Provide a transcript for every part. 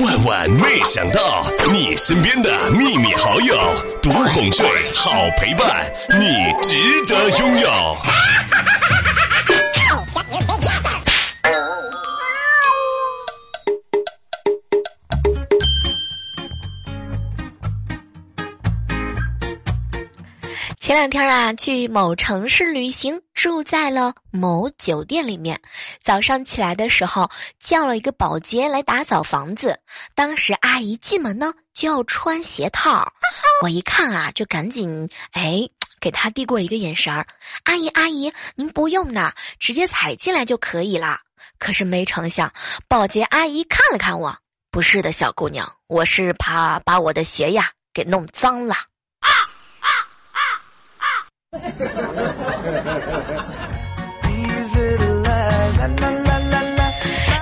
万万没想到，你身边的秘密好友，独哄睡，好陪伴，你值得拥有。前两天啊，去某城市旅行，住在了某酒店里面。早上起来的时候，叫了一个保洁来打扫房子。当时阿姨进门呢，就要穿鞋套。我一看啊，就赶紧哎，给她递过一个眼神儿。阿姨，阿姨，您不用呢，直接踩进来就可以了。可是没成想，保洁阿姨看了看我，不是的，小姑娘，我是怕把我的鞋呀给弄脏了。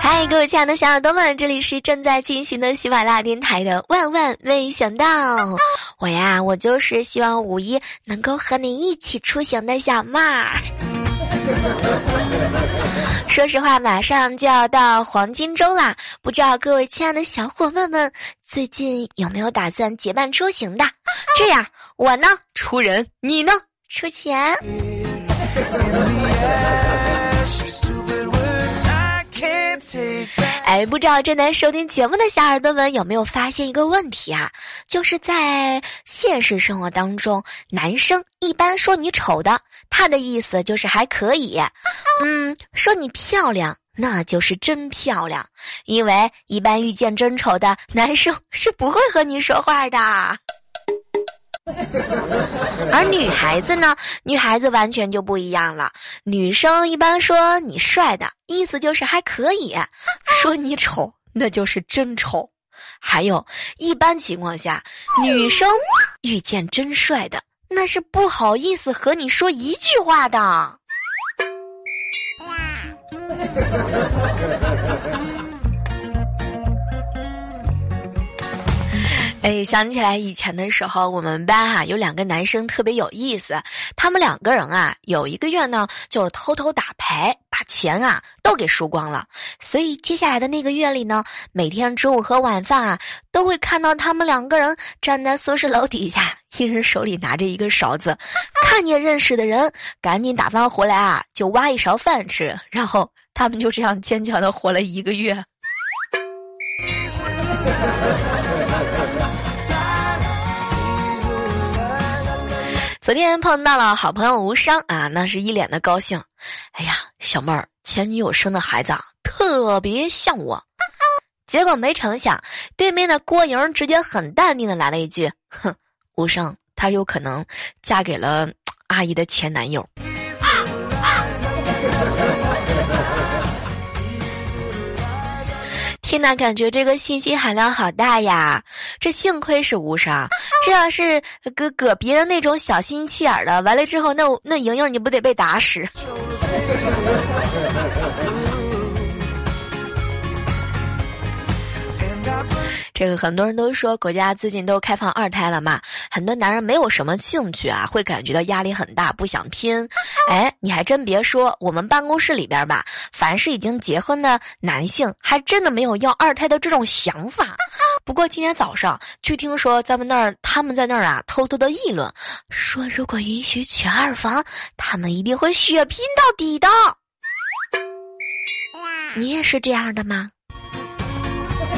嗨，各位亲爱的小耳朵们，这里是正在进行的喜马拉雅电台的《万万没想到》。我呀，我就是希望五一能够和你一起出行的小妹儿。说实话，马上就要到黄金周啦，不知道各位亲爱的小伙伴们最近有没有打算结伴出行的？这样，我呢出人，你呢？出钱。哎，不知道正在收听节目的小耳朵们有没有发现一个问题啊？就是在现实生活当中，男生一般说你丑的，他的意思就是还可以；嗯，说你漂亮，那就是真漂亮。因为一般遇见真丑的男生是不会和你说话的。而女孩子呢？女孩子完全就不一样了。女生一般说你帅的意思就是还可以，说你丑那就是真丑。还有一般情况下，女生遇见真帅的，那是不好意思和你说一句话的。哎，想起来以前的时候，我们班哈有两个男生特别有意思。他们两个人啊，有一个月呢就是偷偷打牌，把钱啊都给输光了。所以接下来的那个月里呢，每天中午和晚饭啊，都会看到他们两个人站在宿舍楼底下，一人手里拿着一个勺子，看见认识的人，赶紧打发回来啊，就挖一勺饭吃。然后他们就这样坚强的活了一个月。昨天碰到了好朋友无伤啊，那是一脸的高兴。哎呀，小妹儿，前女友生的孩子啊，特别像我。结果没成想，对面的郭莹直接很淡定的来了一句：“哼，无伤，她有可能嫁给了阿姨的前男友。”啊天呐，感觉这个信息含量好大呀！这幸亏是无伤，这要是搁搁别人那种小心气眼的，完了之后，那那莹莹你不得被打死？这个很多人都说国家最近都开放二胎了嘛，很多男人没有什么兴趣啊，会感觉到压力很大，不想拼。哎，你还真别说，我们办公室里边吧，凡是已经结婚的男性，还真的没有要二胎的这种想法。不过今天早上据听说，咱们那儿他们在那儿啊，偷偷的议论，说如果允许娶二房，他们一定会血拼到底的。你也是这样的吗？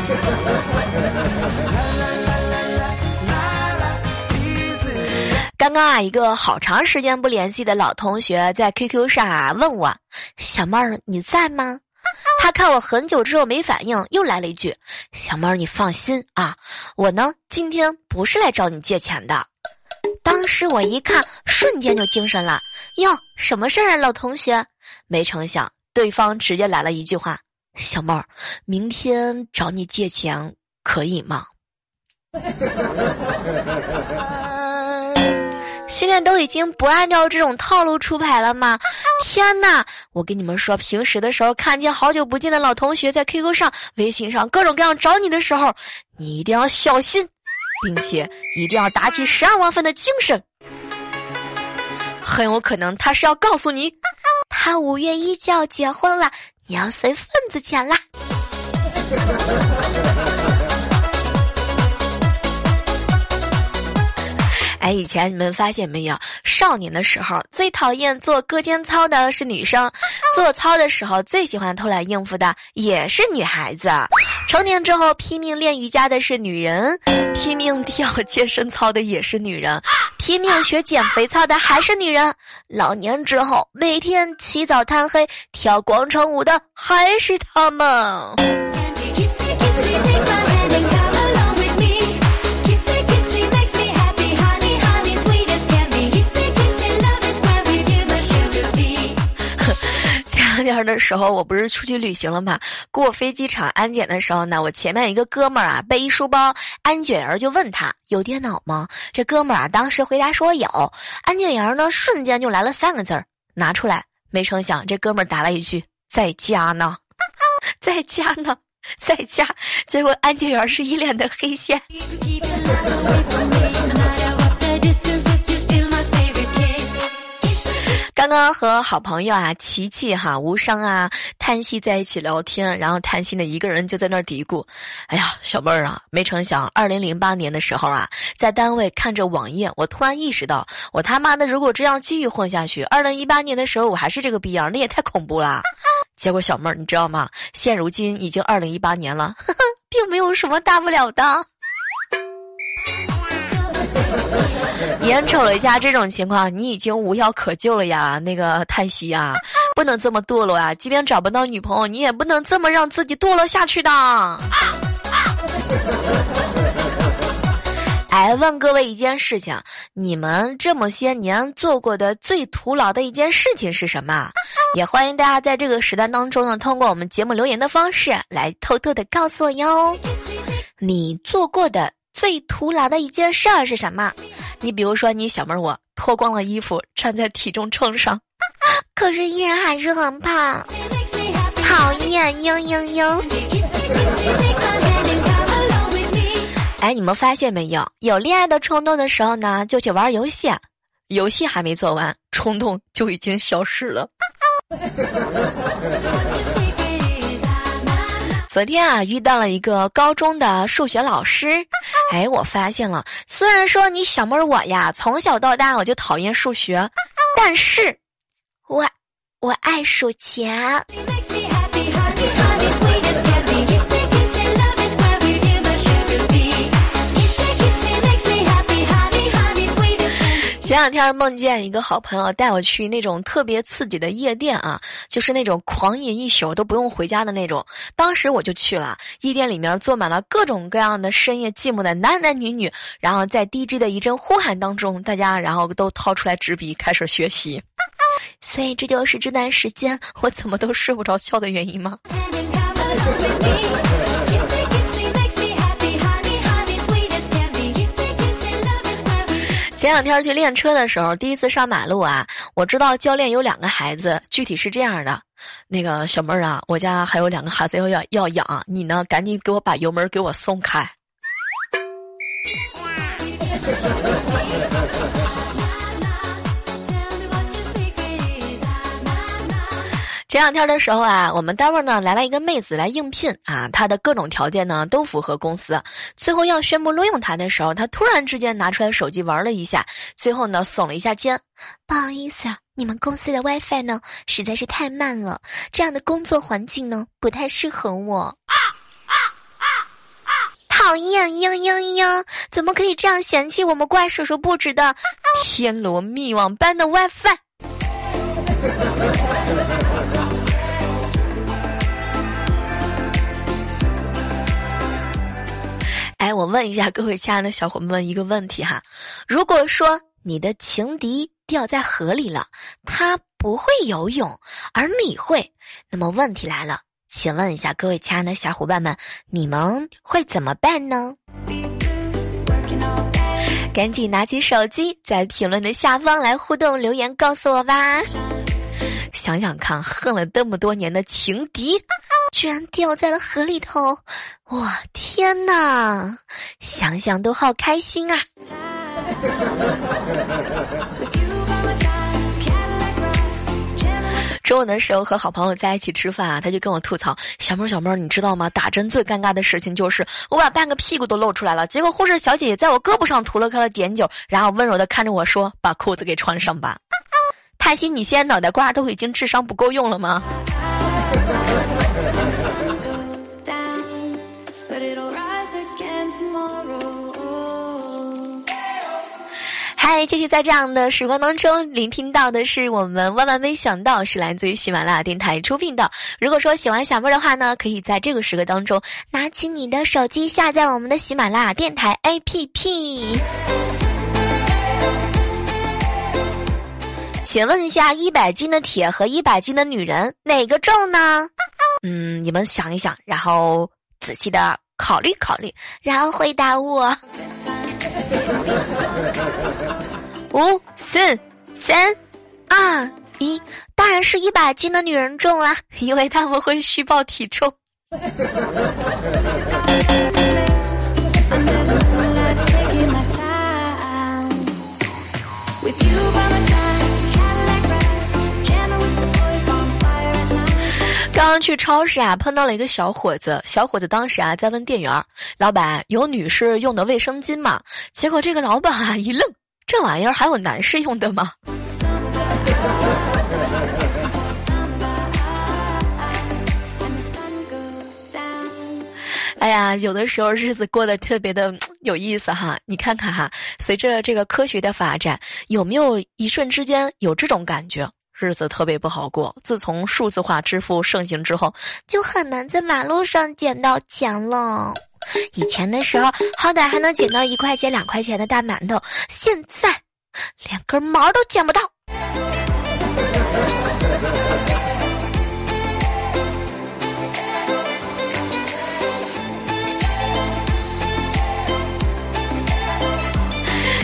刚刚啊，一个好长时间不联系的老同学在 QQ 上啊问我：“小妹儿你在吗？” 他看我很久之后没反应，又来了一句：“小妹儿你放心啊，我呢今天不是来找你借钱的。”当时我一看，瞬间就精神了。哟，什么事儿啊，老同学？没成想，对方直接来了一句话。小妹儿，明天找你借钱可以吗？现在都已经不按照这种套路出牌了吗？天哪！我跟你们说，平时的时候看见好久不见的老同学在 QQ 上、微信上各种各样找你的时候，你一定要小心，并且一定要打起十二万分的精神。很有可能他是要告诉你，他五月一就要结婚了。你要随份子钱啦！哎，以前你们发现没有？少年的时候最讨厌做课间操的是女生，做操的时候最喜欢偷懒应付的也是女孩子。成年之后拼命练瑜伽的是女人，拼命跳健身操的也是女人，拼命学减肥操的还是女人。老年之后每天起早贪黑跳广场舞的还是他们。天的时候，我不是出去旅行了嘛？过飞机场安检的时候呢，我前面一个哥们儿啊背一书包，安检员就问他有电脑吗？这哥们儿啊当时回答说有，安检员呢瞬间就来了三个字儿拿出来，没成想这哥们儿答了一句在家呢，在家呢，在家，结果安检员是一脸的黑线。刚刚和好朋友啊，琪琪哈无伤啊，叹息在一起聊天，然后叹息的一个人就在那儿嘀咕：“哎呀，小妹儿啊，没成想，二零零八年的时候啊，在单位看着网页，我突然意识到，我他妈的如果这样继续混下去，二零一八年的时候我还是这个逼样，那也太恐怖了。结果小妹儿，你知道吗？现如今已经二零一八年了，并没有什么大不了的。” 眼瞅了一下这种情况，你已经无药可救了呀！那个叹息呀，不能这么堕落啊！即便找不到女朋友，你也不能这么让自己堕落下去的。哎，问各位一件事情：你们这么些年做过的最徒劳的一件事情是什么？也欢迎大家在这个时段当中呢，通过我们节目留言的方式来偷偷的告诉我哟。你做过的。最徒劳的一件事儿是什么？你比如说，你小妹儿我脱光了衣服站在体重秤上，可是依然还是很胖，讨厌，嘤嘤嘤。哎，你们发现没有？有恋爱的冲动的时候呢，就去玩游戏，游戏还没做完，冲动就已经消失了。昨天啊，遇到了一个高中的数学老师，哎，我发现了，虽然说你小妹儿我呀，从小到大我就讨厌数学，但是，我我爱数钱。前两天梦见一个好朋友带我去那种特别刺激的夜店啊，就是那种狂饮一宿都不用回家的那种。当时我就去了，夜店里面坐满了各种各样的深夜寂寞的男男女女，然后在 DJ 的一阵呼喊当中，大家然后都掏出来纸笔开始学习。所以这就是这段时间我怎么都睡不着觉的原因吗？前两天去练车的时候，第一次上马路啊，我知道教练有两个孩子，具体是这样的，那个小妹儿啊，我家还有两个孩子要要要养，你呢，赶紧给我把油门给我松开。前两天的时候啊，我们单位呢来了一个妹子来应聘啊，她的各种条件呢都符合公司。最后要宣布录用她的时候，她突然之间拿出来手机玩了一下，最后呢耸了一下肩，不好意思啊，你们公司的 WiFi 呢实在是太慢了，这样的工作环境呢不太适合我。啊啊啊啊讨厌，嘤嘤嘤，怎么可以这样嫌弃我们怪叔叔布置的天罗密网般的 WiFi？哎，我问一下各位亲爱的小伙伴们一个问题哈，如果说你的情敌掉在河里了，他不会游泳，而你会，那么问题来了，请问一下各位亲爱的小伙伴们，你们会怎么办呢？赶紧拿起手机，在评论的下方来互动留言，告诉我吧。想想看，恨了这么多年的情敌，居然掉在了河里头！我，天哪，想想都好开心啊！中午的时候和好朋友在一起吃饭啊，他就跟我吐槽：“小妹儿，小妹儿，你知道吗？打针最尴尬的事情就是我把半个屁股都露出来了，结果护士小姐姐在我胳膊上涂了颗碘酒，然后温柔的看着我说：‘把裤子给穿上吧。’叹息，你现在脑袋瓜都已经智商不够用了吗？”嗨，继续在这样的时光当中，聆听到的是我们万万没想到是来自于喜马拉雅电台出品的。如果说喜欢小妹的话呢，可以在这个时刻当中拿起你的手机下载我们的喜马拉雅电台 APP。请问一下，一百斤的铁和一百斤的女人哪个重呢？嗯，你们想一想，然后仔细的考虑考虑，然后回答我。五四三二一，当然是一百斤的女人重啊，因为他们会虚报体重。刚去超市啊，碰到了一个小伙子。小伙子当时啊，在问店员：“老板，有女士用的卫生巾吗？”结果这个老板啊一愣。这玩意儿还有男士用的吗？哎呀，有的时候日子过得特别的有意思哈。你看看哈，随着这个科学的发展，有没有一瞬之间有这种感觉？日子特别不好过。自从数字化支付盛行之后，就很难在马路上捡到钱了。以前的时候，好歹还能捡到一块钱、两块钱的大馒头，现在连根毛都捡不到。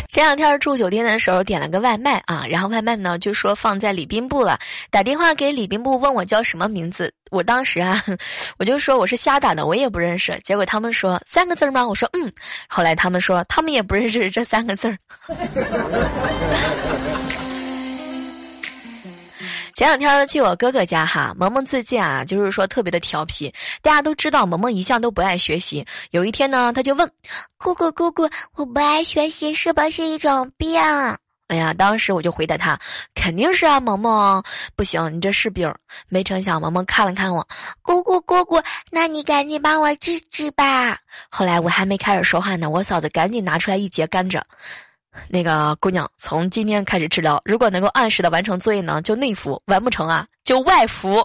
前两天住酒店的时候点了个外卖啊，然后外卖呢就说放在礼宾部了，打电话给礼宾部问我叫什么名字，我当时啊，我就说我是瞎打的，我也不认识。结果他们说三个字吗？我说嗯。后来他们说他们也不认识这三个字儿。前两天去我哥哥家哈，萌萌最近啊，就是说特别的调皮。大家都知道萌萌一向都不爱学习。有一天呢，他就问姑姑：“姑姑，我不爱学习是不是一种病？”哎呀，当时我就回答他：“肯定是啊，萌萌，不行，你这是病。”没成想，萌萌看了看我，姑姑姑姑，那你赶紧帮我治治吧。后来我还没开始说话呢，我嫂子赶紧拿出来一节甘蔗。那个姑娘，从今天开始治疗，如果能够按时的完成作业呢，就内服；完不成啊，就外服。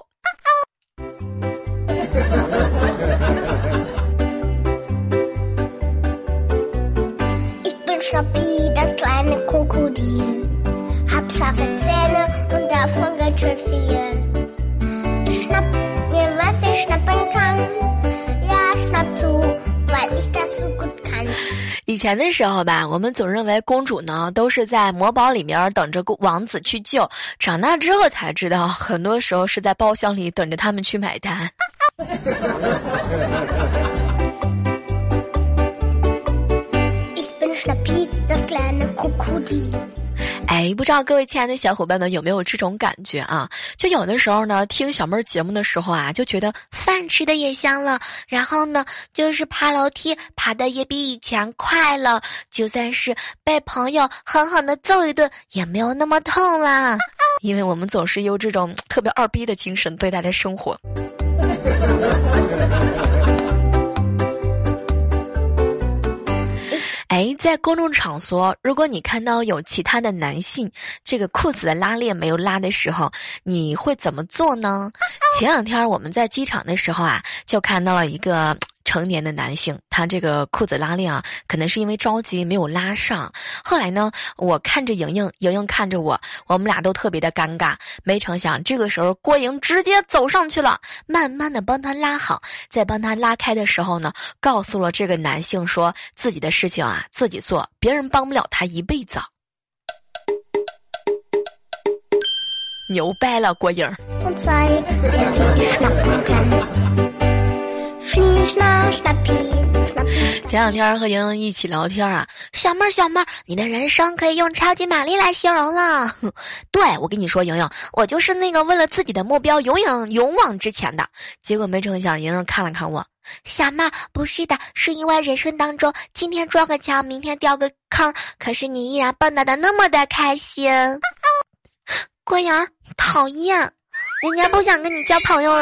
以前的时候吧，我们总认为公主呢都是在魔堡里面等着王子去救，长大之后才知道，很多时候是在包厢里等着他们去买单。哎，不知道各位亲爱的小伙伴们有没有这种感觉啊？就有的时候呢，听小妹儿节目的时候啊，就觉得饭吃的也香了，然后呢，就是爬楼梯爬的也比以前快了，就算是被朋友狠狠的揍一顿，也没有那么痛了，因为我们总是用这种特别二逼的精神对待的生活。在公众场所，如果你看到有其他的男性这个裤子的拉链没有拉的时候，你会怎么做呢？前两天我们在机场的时候啊，就看到了一个。成年的男性，他这个裤子拉链啊，可能是因为着急没有拉上。后来呢，我看着莹莹，莹莹看着我，我们俩都特别的尴尬。没成想，这个时候郭莹直接走上去了，慢慢的帮他拉好，在帮他拉开的时候呢，告诉了这个男性说自己的事情啊自己做，别人帮不了他一辈子。牛掰了，郭莹。前两天和莹莹一起聊天啊，小妹儿小妹儿，你的人生可以用超级玛丽来形容了。对我跟你说，莹莹，我就是那个为了自己的目标永远勇往直前的。结果没成想，莹莹看了看我，小妹儿不是的，是因为人生当中今天撞个墙，明天掉个坑，可是你依然蹦跶的那么的开心。郭莹讨厌，人家不想跟你交朋友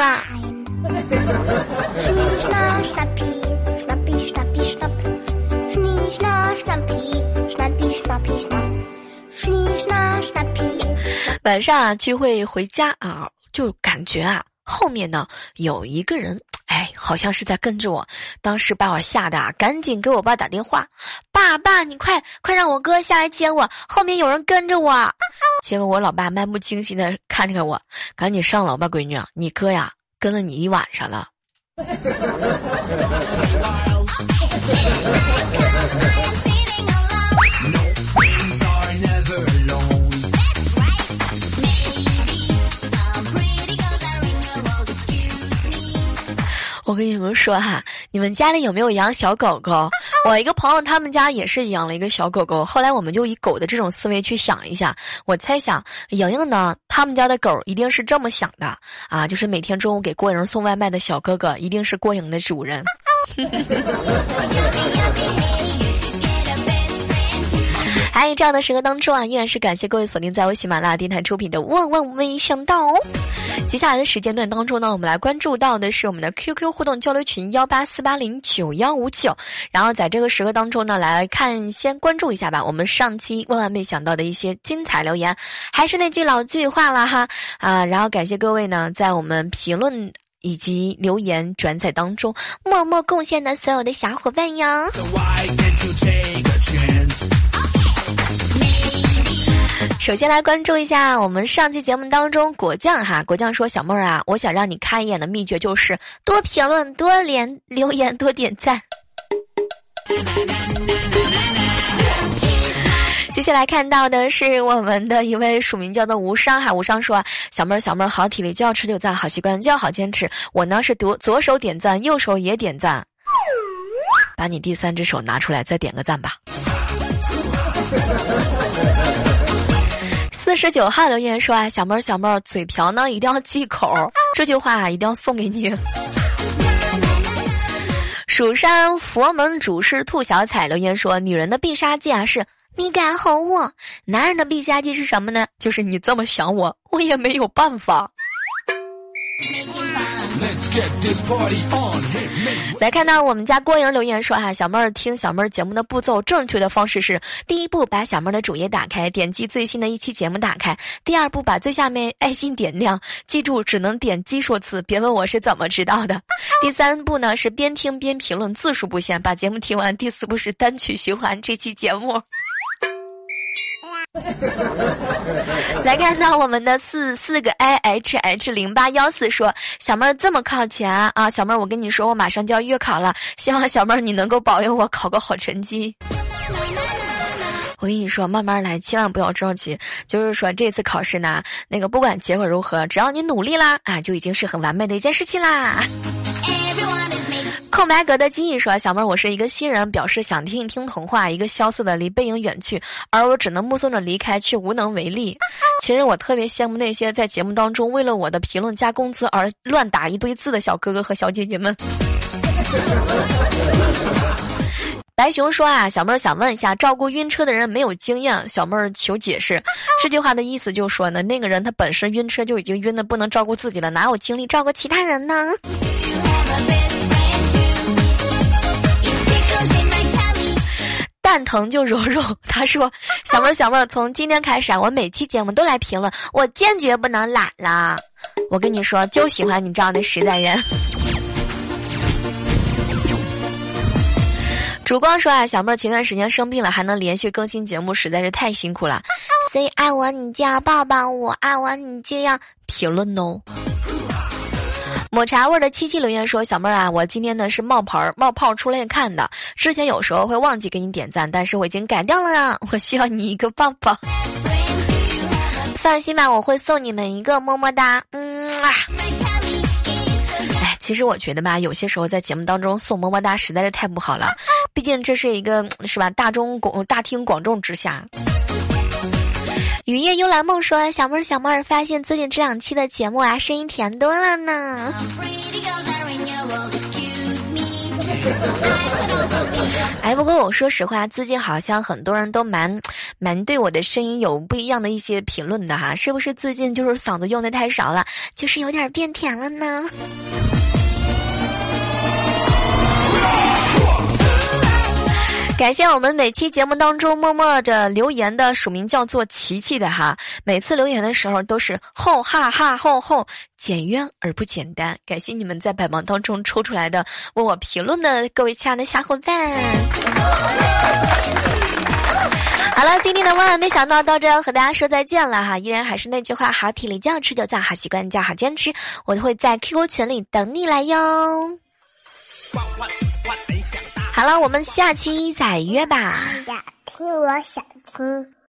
晚上啊，聚会回家啊，就感觉啊，后面呢有一个人，哎，好像是在跟着我。当时把我吓得啊，赶紧给我爸打电话：“爸爸，你快快让我哥下来接我，后面有人跟着我。”结果我老爸漫不经心的看着我，赶紧上楼吧，闺女，你哥呀跟了你一晚上了。我跟你们说哈，你们家里有没有养小狗狗？我一个朋友他们家也是养了一个小狗狗。后来我们就以狗的这种思维去想一下，我猜想莹莹呢，他们家的狗一定是这么想的啊，就是每天中午给郭莹送外卖的小哥哥，一定是郭莹的主人。在这样的时刻当中啊，依然是感谢各位锁定在我喜马拉雅电台出品的《万万没想到》。哦接下来的时间段当中呢，我们来关注到的是我们的 QQ 互动交流群幺八四八零九幺五九。然后在这个时刻当中呢，来看先关注一下吧，我们上期万万没想到的一些精彩留言。还是那句老句话了哈啊，然后感谢各位呢，在我们评论以及留言转载当中默默贡献的所有的小伙伴呀。首先来关注一下我们上期节目当中果酱哈，果酱说小妹儿啊，我想让你看一眼的秘诀就是多评论、多连留言、多点赞。接下来看到的是我们的一位署名叫做无伤哈，无伤说小妹儿小妹儿好体力就要持久战，好习惯就要好坚持。我呢是左左手点赞，右手也点赞，把你第三只手拿出来再点个赞吧。四十九号留言说啊，小妹儿小妹儿，嘴瓢呢一定要忌口，这句话一定要送给你。蜀山佛门主事兔小彩留言说，女人的必杀技啊是你敢吼我，男人的必杀技是什么呢？就是你这么想我，我也没有办法。来看到我们家郭莹留言说哈，小妹儿听小妹儿节目的步骤正确的方式是：第一步把小妹儿的主页打开，点击最新的一期节目打开；第二步把最下面爱心点亮，记住只能点击数次，别问我是怎么知道的；第三步呢是边听边评论，字数不限，把节目听完；第四步是单曲循环这期节目。来看到我们的四四个 i h h 零八幺四说小妹儿这么靠前啊，小妹儿我跟你说我马上就要月考了，希望小妹儿你能够保佑我考个好成绩。我跟你说慢慢来，千万不要着急。就是说这次考试呢，那个不管结果如何，只要你努力啦啊，就已经是很完美的一件事情啦。空白格的记忆说：“小妹儿，我是一个新人，表示想听一听童话。一个萧瑟的离背影远去，而我只能目送着离开，却无能为力。其实我特别羡慕那些在节目当中为了我的评论加工资而乱打一堆字的小哥哥和小姐姐们。”白熊说：“啊，小妹儿想问一下，照顾晕车的人没有经验，小妹儿求解释。这句话的意思就是说呢，那个人他本身晕车就已经晕的不能照顾自己了，哪有精力照顾其他人呢？”蛋疼就揉揉。他说：“ 小妹儿，小妹儿，从今天开始啊，我每期节目都来评论，我坚决不能懒了。我跟你说，就喜欢你这样的实在人。”烛光说啊，小妹儿前段时间生病了，还能连续更新节目，实在是太辛苦了。所以爱我你就要抱抱我，爱我你就要评论哦。抹茶味的七七留言说：“小妹儿啊，我今天呢是冒牌冒泡出来看的。之前有时候会忘记给你点赞，但是我已经改掉了啊！我需要你一个抱抱。放心吧，我会送你们一个么么哒。嗯啊。哎，其实我觉得吧，有些时候在节目当中送么么哒实在是太不好了，毕竟这是一个是吧？大中广大庭广众之下。雨夜幽兰梦说：“小妹儿，小妹儿，发现最近这两期的节目啊，声音甜多了呢。”哎，不过我说实话，最近好像很多人都蛮蛮对我的声音有不一样的一些评论的哈，是不是最近就是嗓子用的太少了，就是有点变甜了呢？感谢我们每期节目当中默默着留言的署名叫做琪琪的哈，每次留言的时候都是吼哈哈吼吼，简约而不简单。感谢你们在百忙当中抽出来的为我评论的各位亲爱的小伙伴。好了，今天的万万没想到到这要和大家说再见了哈，依然还是那句话，好体力就要持久战，好习惯就要好坚持，我都会在 QQ 群里等你来哟。万万万没想到好了，我们下期再约吧。想听我想听。